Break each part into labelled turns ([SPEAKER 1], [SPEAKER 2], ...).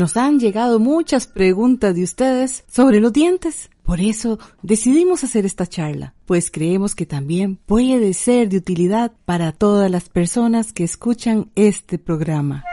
[SPEAKER 1] Nos han llegado muchas preguntas de ustedes sobre los dientes. Por eso decidimos hacer esta charla, pues creemos que también puede ser de utilidad para todas las personas que escuchan este programa.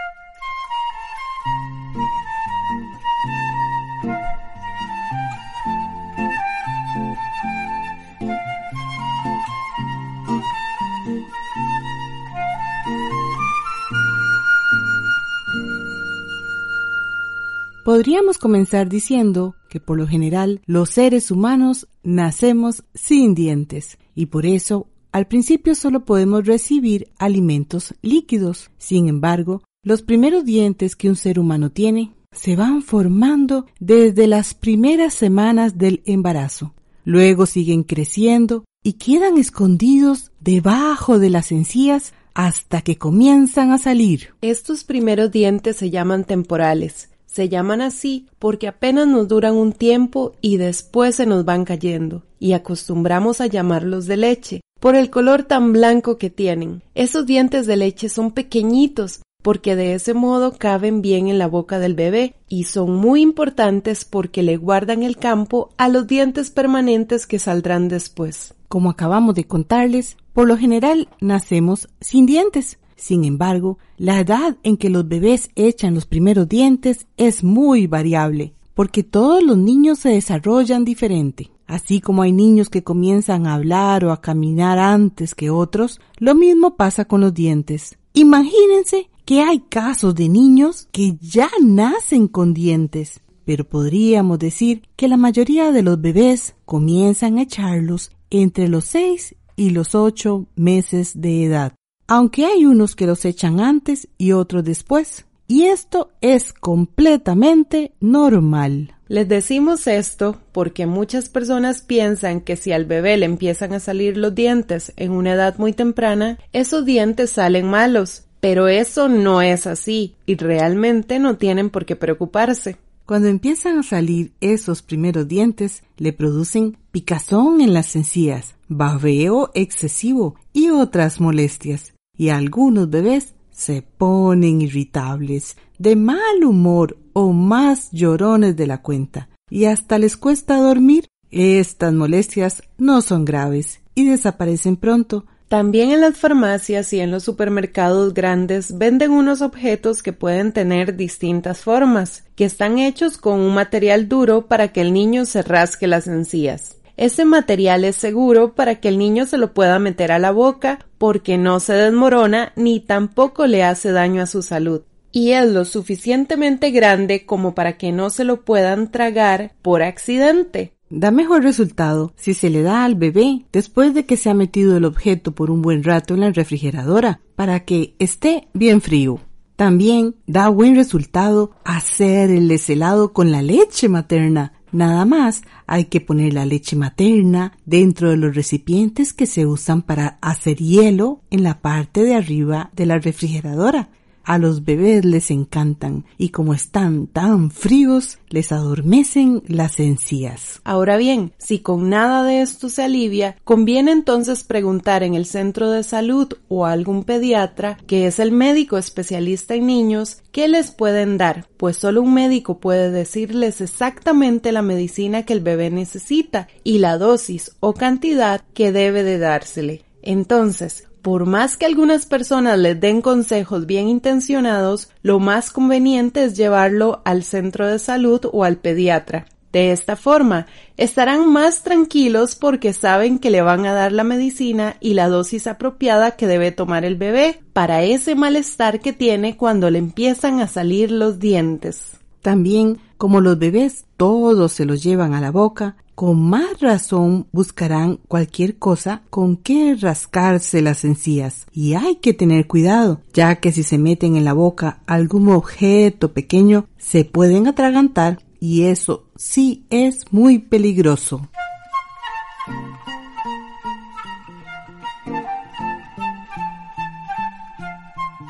[SPEAKER 1] Podríamos comenzar diciendo que por lo general los seres humanos nacemos sin dientes y por eso al principio solo podemos recibir alimentos líquidos. Sin embargo, los primeros dientes que un ser humano tiene se van formando desde las primeras semanas del embarazo. Luego siguen creciendo y quedan escondidos debajo de las encías hasta que comienzan a salir.
[SPEAKER 2] Estos primeros dientes se llaman temporales se llaman así porque apenas nos duran un tiempo y después se nos van cayendo, y acostumbramos a llamarlos de leche, por el color tan blanco que tienen. Esos dientes de leche son pequeñitos porque de ese modo caben bien en la boca del bebé y son muy importantes porque le guardan el campo a los dientes permanentes que saldrán después.
[SPEAKER 1] Como acabamos de contarles, por lo general nacemos sin dientes, sin embargo, la edad en que los bebés echan los primeros dientes es muy variable, porque todos los niños se desarrollan diferente. Así como hay niños que comienzan a hablar o a caminar antes que otros, lo mismo pasa con los dientes. Imagínense que hay casos de niños que ya nacen con dientes, pero podríamos decir que la mayoría de los bebés comienzan a echarlos entre los 6 y los 8 meses de edad aunque hay unos que los echan antes y otros después. Y esto es completamente normal.
[SPEAKER 2] Les decimos esto porque muchas personas piensan que si al bebé le empiezan a salir los dientes en una edad muy temprana, esos dientes salen malos. Pero eso no es así y realmente no tienen por qué preocuparse.
[SPEAKER 1] Cuando empiezan a salir esos primeros dientes, le producen picazón en las encías, babeo excesivo y otras molestias y algunos bebés se ponen irritables, de mal humor o más llorones de la cuenta, y hasta les cuesta dormir. Estas molestias no son graves y desaparecen pronto.
[SPEAKER 2] También en las farmacias y en los supermercados grandes venden unos objetos que pueden tener distintas formas, que están hechos con un material duro para que el niño se rasque las encías. Ese material es seguro para que el niño se lo pueda meter a la boca porque no se desmorona ni tampoco le hace daño a su salud. Y es lo suficientemente grande como para que no se lo puedan tragar por accidente.
[SPEAKER 1] Da mejor resultado si se le da al bebé después de que se ha metido el objeto por un buen rato en la refrigeradora para que esté bien frío. También da buen resultado hacer el deshelado con la leche materna Nada más hay que poner la leche materna dentro de los recipientes que se usan para hacer hielo en la parte de arriba de la refrigeradora. A los bebés les encantan y como están tan fríos, les adormecen las encías.
[SPEAKER 2] Ahora bien, si con nada de esto se alivia, conviene entonces preguntar en el centro de salud o a algún pediatra, que es el médico especialista en niños, qué les pueden dar, pues solo un médico puede decirles exactamente la medicina que el bebé necesita y la dosis o cantidad que debe de dársele. Entonces, por más que algunas personas les den consejos bien intencionados, lo más conveniente es llevarlo al centro de salud o al pediatra. De esta forma, estarán más tranquilos porque saben que le van a dar la medicina y la dosis apropiada que debe tomar el bebé para ese malestar que tiene cuando le empiezan a salir los dientes.
[SPEAKER 1] También, como los bebés todos se los llevan a la boca, con más razón buscarán cualquier cosa con que rascarse las encías. Y hay que tener cuidado, ya que si se meten en la boca algún objeto pequeño, se pueden atragantar y eso sí es muy peligroso.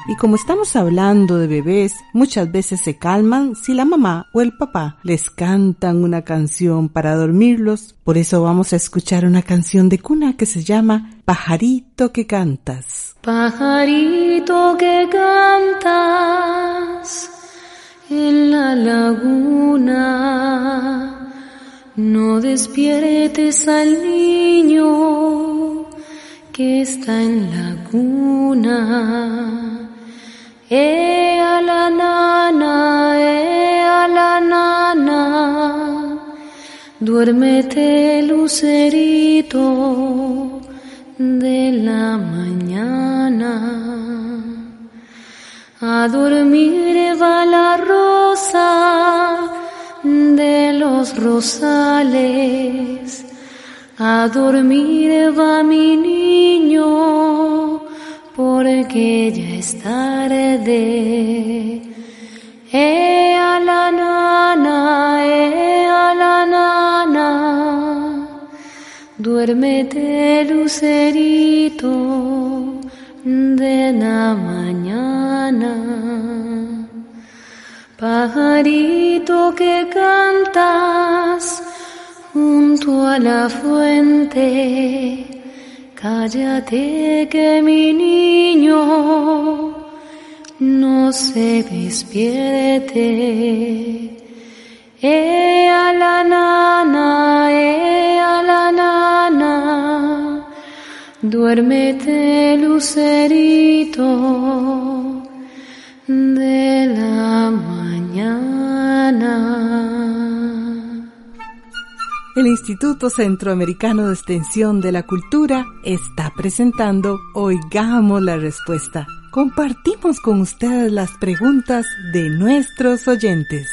[SPEAKER 1] Y como estamos hablando de bebés, muchas veces se calman si la mamá o el papá les cantan una canción para dormirlos. Por eso vamos a escuchar una canción de cuna que se llama Pajarito que cantas.
[SPEAKER 3] Pajarito que cantas en la laguna, no despiertes al niño que está en la cuna e a la nana, e a la nana, duérmete lucerito de la mañana. A dormir va la rosa de los rosales, a dormir va mi niño porque ya es tarde. Eh a la nana, a la nana, duérmete lucerito de la mañana. Pajarito que cantas junto a la fuente, Cállate que mi niño no se despierte. Eh a la nana, eh a la nana, duérmete lucerito de la mañana.
[SPEAKER 1] El Instituto Centroamericano de Extensión de la Cultura está presentando Oigamos la Respuesta. Compartimos con ustedes las preguntas de nuestros oyentes.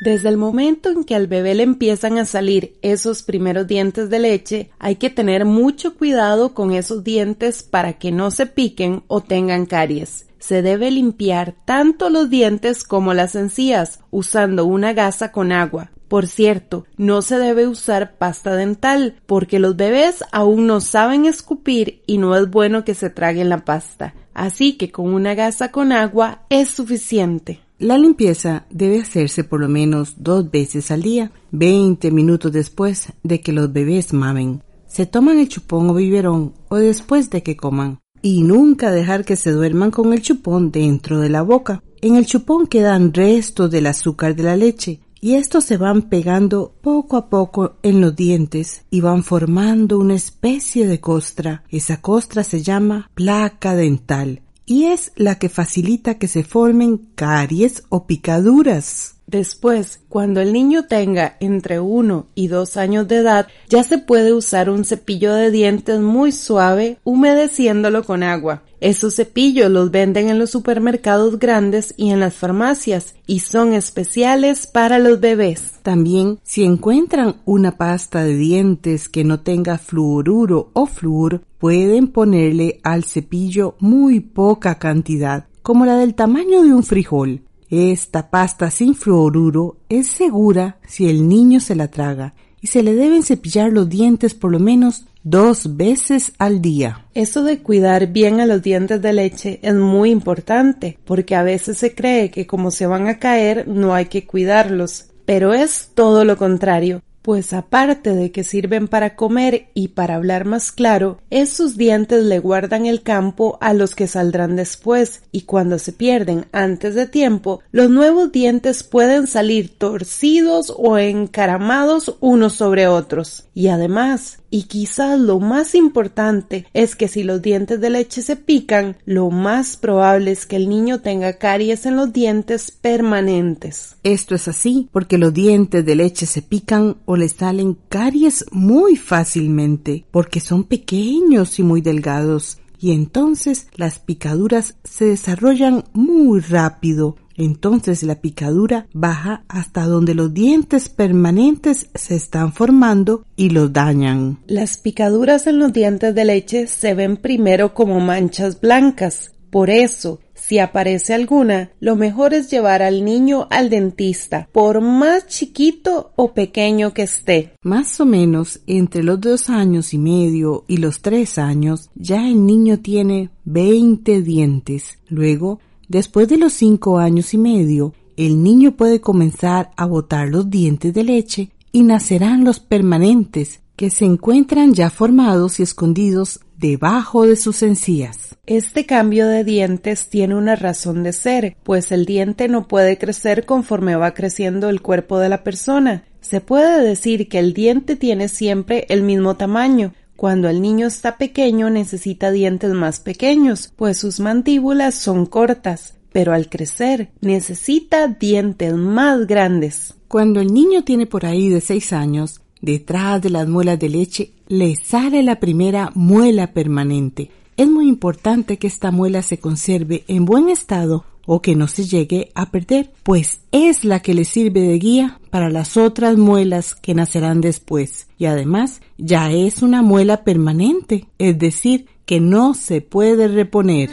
[SPEAKER 2] Desde el momento en que al bebé le empiezan a salir esos primeros dientes de leche, hay que tener mucho cuidado con esos dientes para que no se piquen o tengan caries. Se debe limpiar tanto los dientes como las encías usando una gasa con agua. Por cierto, no se debe usar pasta dental porque los bebés aún no saben escupir y no es bueno que se traguen la pasta. Así que con una gasa con agua es suficiente.
[SPEAKER 1] La limpieza debe hacerse por lo menos dos veces al día, 20 minutos después de que los bebés mamen. Se toman el chupón o biberón o después de que coman. Y nunca dejar que se duerman con el chupón dentro de la boca. En el chupón quedan restos del azúcar de la leche y estos se van pegando poco a poco en los dientes y van formando una especie de costra. Esa costra se llama placa dental y es la que facilita que se formen caries o picaduras.
[SPEAKER 2] Después, cuando el niño tenga entre 1 y 2 años de edad, ya se puede usar un cepillo de dientes muy suave humedeciéndolo con agua. Esos cepillos los venden en los supermercados grandes y en las farmacias y son especiales para los bebés.
[SPEAKER 1] También, si encuentran una pasta de dientes que no tenga fluoruro o flúor, pueden ponerle al cepillo muy poca cantidad, como la del tamaño de un frijol. Esta pasta sin fluoruro es segura si el niño se la traga y se le deben cepillar los dientes por lo menos dos veces al día.
[SPEAKER 2] Eso de cuidar bien a los dientes de leche es muy importante porque a veces se cree que como se van a caer no hay que cuidarlos, pero es todo lo contrario pues aparte de que sirven para comer y para hablar más claro, esos dientes le guardan el campo a los que saldrán después, y cuando se pierden antes de tiempo, los nuevos dientes pueden salir torcidos o encaramados unos sobre otros. Y además, Y quizás lo más importante es que si los dientes de leche se pican, lo más probable es que el niño tenga caries en los dientes permanentes.
[SPEAKER 1] Esto es así porque los dientes de leche se pican o le salen caries muy fácilmente porque son pequeños y muy delgados y entonces las picaduras se desarrollan muy rápido. Entonces la picadura baja hasta donde los dientes permanentes se están formando y los dañan.
[SPEAKER 2] Las picaduras en los dientes de leche se ven primero como manchas blancas. Por eso, si aparece alguna, lo mejor es llevar al niño al dentista, por más chiquito o pequeño que esté.
[SPEAKER 1] Más o menos entre los dos años y medio y los tres años, ya el niño tiene 20 dientes. Luego, después de los cinco años y medio, el niño puede comenzar a botar los dientes de leche y nacerán los permanentes, que se encuentran ya formados y escondidos debajo de sus encías.
[SPEAKER 2] Este cambio de dientes tiene una razón de ser, pues el diente no puede crecer conforme va creciendo el cuerpo de la persona. Se puede decir que el diente tiene siempre el mismo tamaño. Cuando el niño está pequeño necesita dientes más pequeños, pues sus mandíbulas son cortas, pero al crecer necesita dientes más grandes.
[SPEAKER 1] Cuando el niño tiene por ahí de seis años, detrás de las muelas de leche le sale la primera muela permanente. Es muy importante que esta muela se conserve en buen estado o que no se llegue a perder, pues es la que le sirve de guía para las otras muelas que nacerán después. Y además ya es una muela permanente, es decir, que no se puede reponer.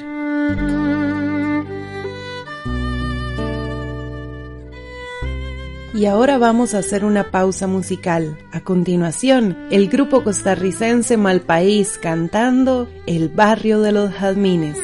[SPEAKER 2] Y ahora vamos a hacer una pausa musical. A continuación, el grupo costarricense Malpaís cantando El barrio de los jazmines.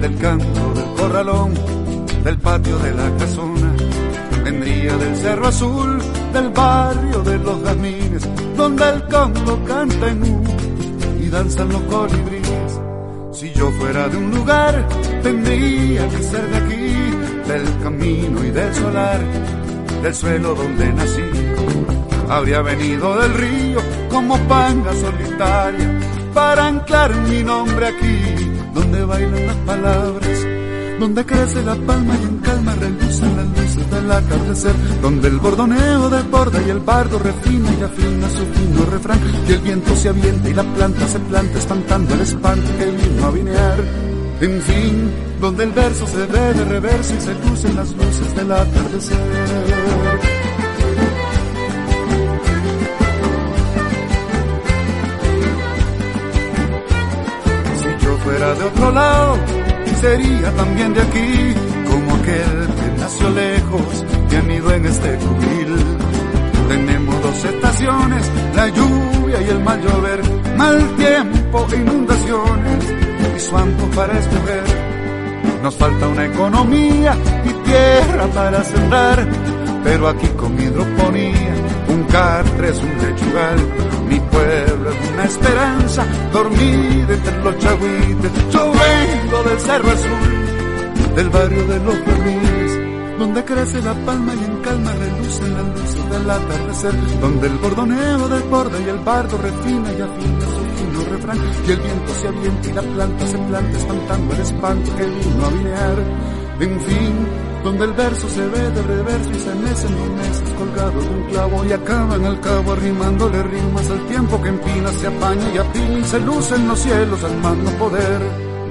[SPEAKER 4] Del canto del corralón, del patio de la casona. Vendría del Cerro Azul, del barrio de los jazmines, donde el canto canta en U y danzan los colibríes. Si yo fuera de un lugar, tendría que ser de aquí, del camino y del solar, del suelo donde nací. Habría venido del río como panga solitaria para anclar mi nombre aquí, donde bailan las palabras, donde crece la palma y en calma relucen las luces del atardecer, donde el bordoneo desborda y el bardo refina y afina su fino refrán, y el viento se avienta y la planta se planta espantando el espanto que vino a vinear. En fin, donde el verso se ve de reverso y se lucen las luces del atardecer. Fuera de otro lado, sería también de aquí, como aquel que nació lejos y amido en este cubil. Tenemos dos estaciones, la lluvia y el mal llover, mal tiempo e inundaciones, y su para escoger. Nos falta una economía y tierra para sembrar, pero aquí con hidroponía, un cartres, un lechugal, pueblo es una esperanza dormida entre los chagüites. Yo vengo del Cerro Azul, del barrio de los jardines, donde crece la palma y en calma relucen las luces del atardecer, donde el bordoneo desborda y el bardo refina y afina su fino refrán, y el viento se avienta y la planta se planta espantando el espanto que vino a vinear. En fin, donde el verso se ve de reverso y se mecen los meses colgados de un clavo y acaban al cabo arrimándole rimas al tiempo que empina, se apaña y apila y se luce en los cielos al mando poder.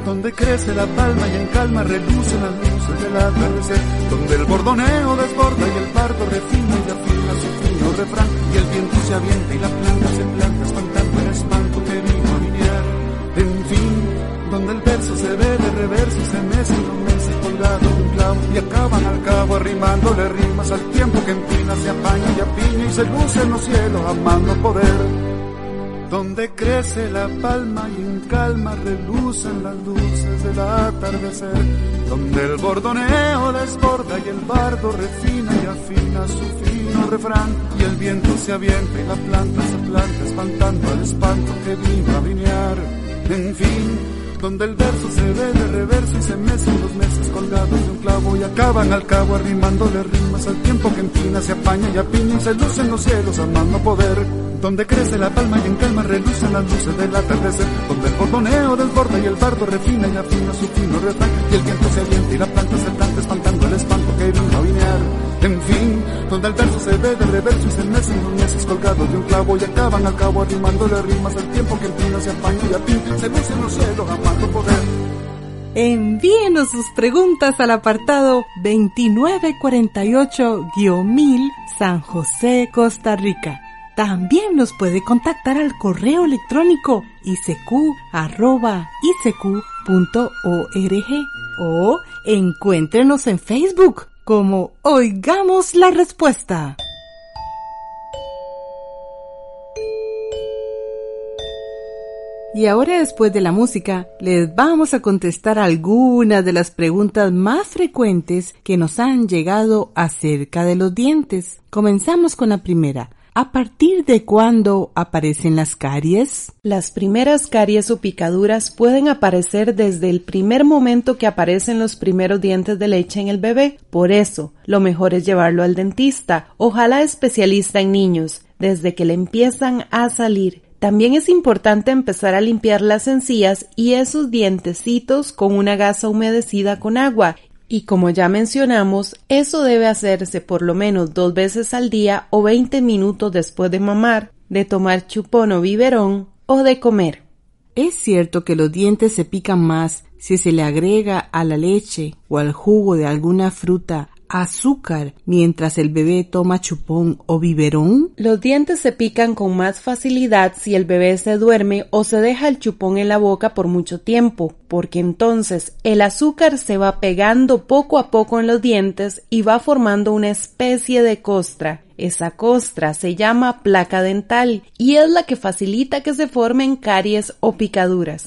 [SPEAKER 4] donde crece la palma y en calma relucen las luces del atardecer, donde el bordoneo desborda y el pardo refina y afina su fino refrán, y el viento se avienta y la planta se planta espantando el espanto que vino a vinear. En fin, donde el verso se ve de reverso y se mece un y acaban al cabo arrimándole rimas al tiempo que empina se apaña y apiña y se luce en los cielos amando poder. Donde crece la palma y en calma relucen las luces del atardecer, donde el bordoneo desborda y el bardo refina y afina su fino refrán, y el viento se avienta y la planta se planta espantando al espanto que vino a vinear. En fin, donde el verso se ve de reverso y se mecen los meses colgados de un clavo y acaban al cabo arrimándole rimas al tiempo que empina, se apaña y apiña y se lucen los cielos amando poder donde crece la palma y en calma relucen las luces del atardecer, donde el bordoneo desborda y el bardo refina y afina su fino refrán, y el viento se avienta y la planta se planta espantando el espanto que vino a vinear. En fin, donde el verso se ve de reverso y se mecen los meses colgados de un clavo y acaban a cabo arrimándole rimas al tiempo que empina se apaña y apina, se lucen los cielos amando poder.
[SPEAKER 1] Envíenos sus preguntas al apartado 2948-1000 San José, Costa Rica también nos puede contactar al correo electrónico isq.org o encuéntrenos en Facebook como Oigamos la Respuesta. Y ahora después de la música, les vamos a contestar algunas de las preguntas más frecuentes que nos han llegado acerca de los dientes. Comenzamos con la primera. ¿A partir de cuándo aparecen las caries?
[SPEAKER 2] Las primeras caries o picaduras pueden aparecer desde el primer momento que aparecen los primeros dientes de leche en el bebé. Por eso, lo mejor es llevarlo al dentista, ojalá especialista en niños, desde que le empiezan a salir. También es importante empezar a limpiar las encías y esos dientecitos con una gasa humedecida con agua y como ya mencionamos, eso debe hacerse por lo menos dos veces al día o 20 minutos después de mamar, de tomar chupón o biberón o de comer.
[SPEAKER 1] Es cierto que los dientes se pican más si se le agrega a la leche o al jugo de alguna fruta azúcar mientras el bebé toma chupón o biberón?
[SPEAKER 2] Los dientes se pican con más facilidad si el bebé se duerme o se deja el chupón en la boca por mucho tiempo, porque entonces el azúcar se va pegando poco a poco en los dientes y va formando una especie de costra. Esa costra se llama placa dental y es la que facilita que se formen caries o picaduras.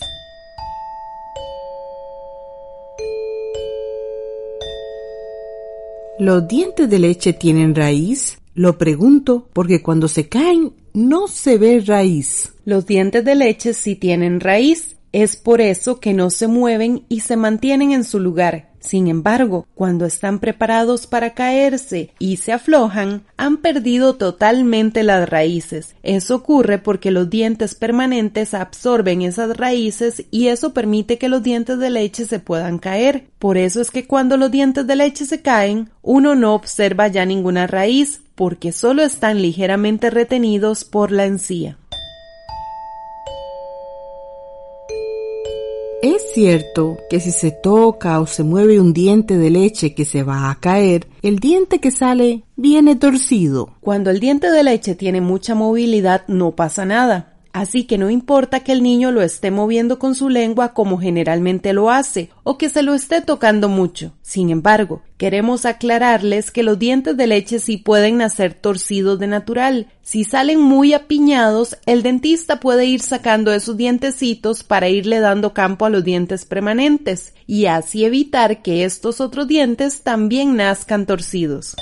[SPEAKER 1] ¿Los dientes de leche tienen raíz? Lo pregunto porque cuando se caen no se ve raíz.
[SPEAKER 2] Los dientes de leche sí tienen raíz. Es por eso que no se mueven y se mantienen en su lugar. Sin embargo, cuando están preparados para caerse y se aflojan, han perdido totalmente las raíces. Eso ocurre porque los dientes permanentes absorben esas raíces y eso permite que los dientes de leche se puedan caer. Por eso es que cuando los dientes de leche se caen, uno no observa ya ninguna raíz, porque solo están ligeramente retenidos por la encía.
[SPEAKER 1] Es cierto que si se toca o se mueve un diente de leche que se va a caer, el diente que sale viene torcido.
[SPEAKER 2] Cuando el diente de leche tiene mucha movilidad no pasa nada. Así que no importa que el niño lo esté moviendo con su lengua como generalmente lo hace, o que se lo esté tocando mucho. Sin embargo, queremos aclararles que los dientes de leche sí pueden nacer torcidos de natural. Si salen muy apiñados, el dentista puede ir sacando esos dientecitos para irle dando campo a los dientes permanentes, y así evitar que estos otros dientes también nazcan torcidos.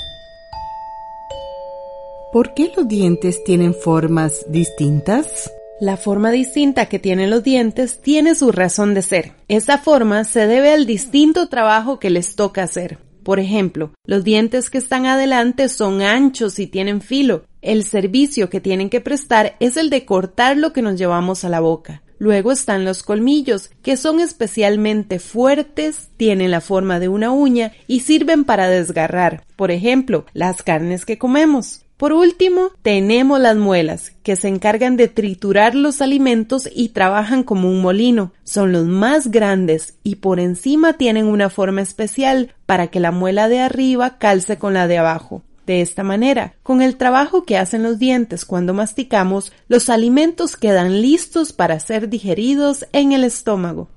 [SPEAKER 1] ¿Por qué los dientes tienen formas distintas?
[SPEAKER 2] La forma distinta que tienen los dientes tiene su razón de ser. Esa forma se debe al distinto trabajo que les toca hacer. Por ejemplo, los dientes que están adelante son anchos y tienen filo. El servicio que tienen que prestar es el de cortar lo que nos llevamos a la boca. Luego están los colmillos, que son especialmente fuertes, tienen la forma de una uña y sirven para desgarrar, por ejemplo, las carnes que comemos. Por último, tenemos las muelas, que se encargan de triturar los alimentos y trabajan como un molino. Son los más grandes y por encima tienen una forma especial para que la muela de arriba calce con la de abajo. De esta manera, con el trabajo que hacen los dientes cuando masticamos, los alimentos quedan listos para ser digeridos en el estómago.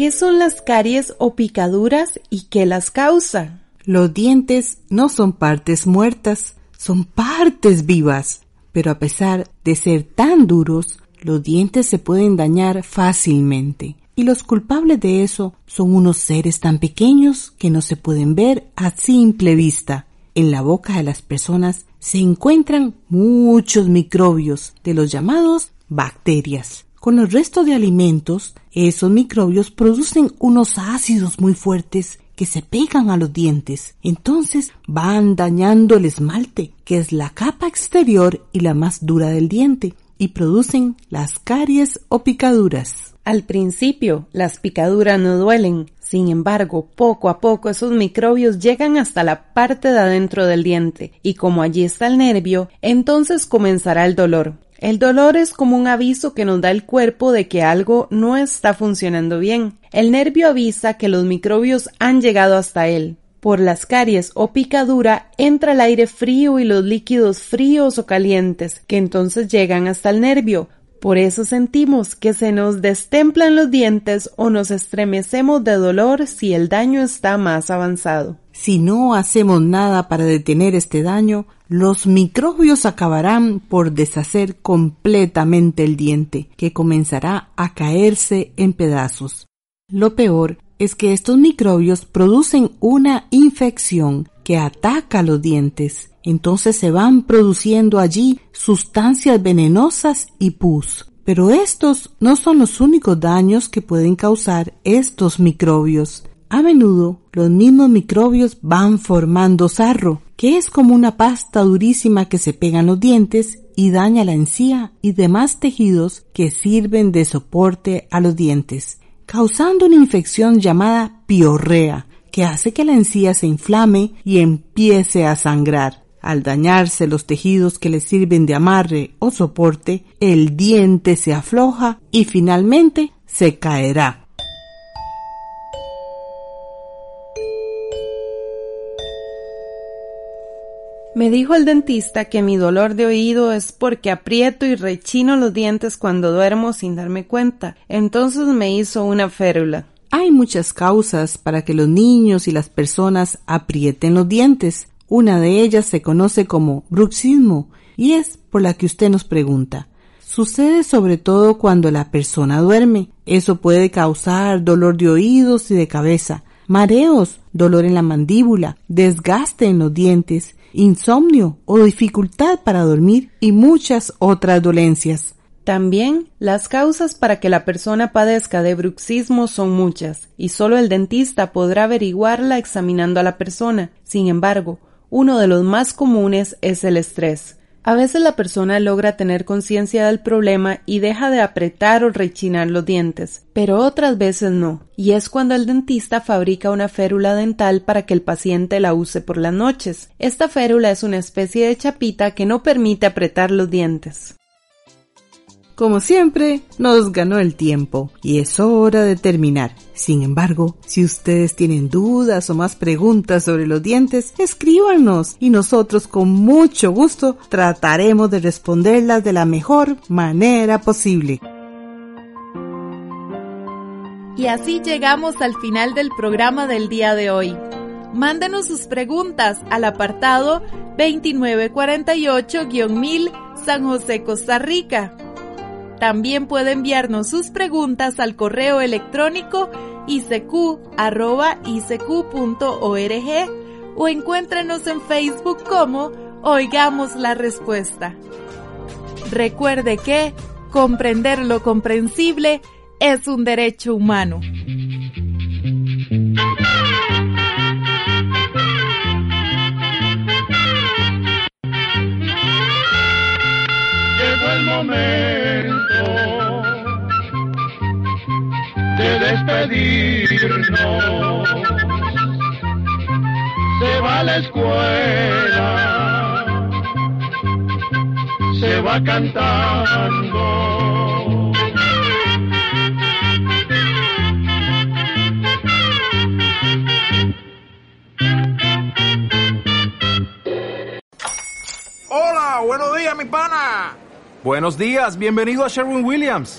[SPEAKER 2] ¿Qué son las caries o picaduras y qué las causa?
[SPEAKER 1] Los dientes no son partes muertas, son partes vivas. Pero a pesar de ser tan duros, los dientes se pueden dañar fácilmente. Y los culpables de eso son unos seres tan pequeños que no se pueden ver a simple vista. En la boca de las personas se encuentran muchos microbios de los llamados bacterias. Con el resto de alimentos, esos microbios producen unos ácidos muy fuertes que se pegan a los dientes. Entonces van dañando el esmalte, que es la capa exterior y la más dura del diente, y producen las caries o picaduras.
[SPEAKER 2] Al principio, las picaduras no duelen. Sin embargo, poco a poco esos microbios llegan hasta la parte de adentro del diente, y como allí está el nervio, entonces comenzará el dolor. El dolor es como un aviso que nos da el cuerpo de que algo no está funcionando bien. El nervio avisa que los microbios han llegado hasta él. Por las caries o picadura entra el aire frío y los líquidos fríos o calientes, que entonces llegan hasta el nervio. Por eso sentimos que se nos destemplan los dientes o nos estremecemos de dolor si el daño está más avanzado.
[SPEAKER 1] Si no hacemos nada para detener este daño, los microbios acabarán por deshacer completamente el diente, que comenzará a caerse en pedazos. Lo peor es que estos microbios producen una infección que ataca los dientes. Entonces se van produciendo allí sustancias venenosas y pus. Pero estos no son los únicos daños que pueden causar estos microbios. A menudo los mismos microbios van formando sarro, que es como una pasta durísima que se pega en los dientes y daña la encía y demás tejidos que sirven de soporte a los dientes, causando una infección llamada piorrea, que hace que la encía se inflame y empiece a sangrar. Al dañarse los tejidos que le sirven de amarre o soporte, el diente se afloja y finalmente se caerá.
[SPEAKER 2] Me dijo el dentista que mi dolor de oído es porque aprieto y rechino los dientes cuando duermo sin darme cuenta. Entonces me hizo una férula.
[SPEAKER 1] Hay muchas causas para que los niños y las personas aprieten los dientes. Una de ellas se conoce como bruxismo y es por la que usted nos pregunta. Sucede sobre todo cuando la persona duerme. Eso puede causar dolor de oídos y de cabeza, mareos, dolor en la mandíbula, desgaste en los dientes, insomnio o dificultad para dormir y muchas otras dolencias.
[SPEAKER 2] También las causas para que la persona padezca de bruxismo son muchas y solo el dentista podrá averiguarla examinando a la persona. Sin embargo, uno de los más comunes es el estrés. A veces la persona logra tener conciencia del problema y deja de apretar o rechinar los dientes, pero otras veces no, y es cuando el dentista fabrica una férula dental para que el paciente la use por las noches. Esta férula es una especie de chapita que no permite apretar los dientes.
[SPEAKER 1] Como siempre, nos ganó el tiempo y es hora de terminar. Sin embargo, si ustedes tienen dudas o más preguntas sobre los dientes, escríbanos y nosotros con mucho gusto trataremos de responderlas de la mejor manera posible.
[SPEAKER 2] Y así llegamos al final del programa del día de hoy. Mándenos sus preguntas al apartado 2948-1000 San José, Costa Rica también puede enviarnos sus preguntas al correo electrónico icq.org o encuéntrenos en Facebook como Oigamos la Respuesta. Recuerde que comprender lo comprensible es un derecho humano.
[SPEAKER 4] Llegó el momento
[SPEAKER 5] despedirnos. Se va a la escuela, se va cantando.
[SPEAKER 6] Hola, buenos días, mi pana.
[SPEAKER 7] Buenos días, bienvenido a Sherwin Williams.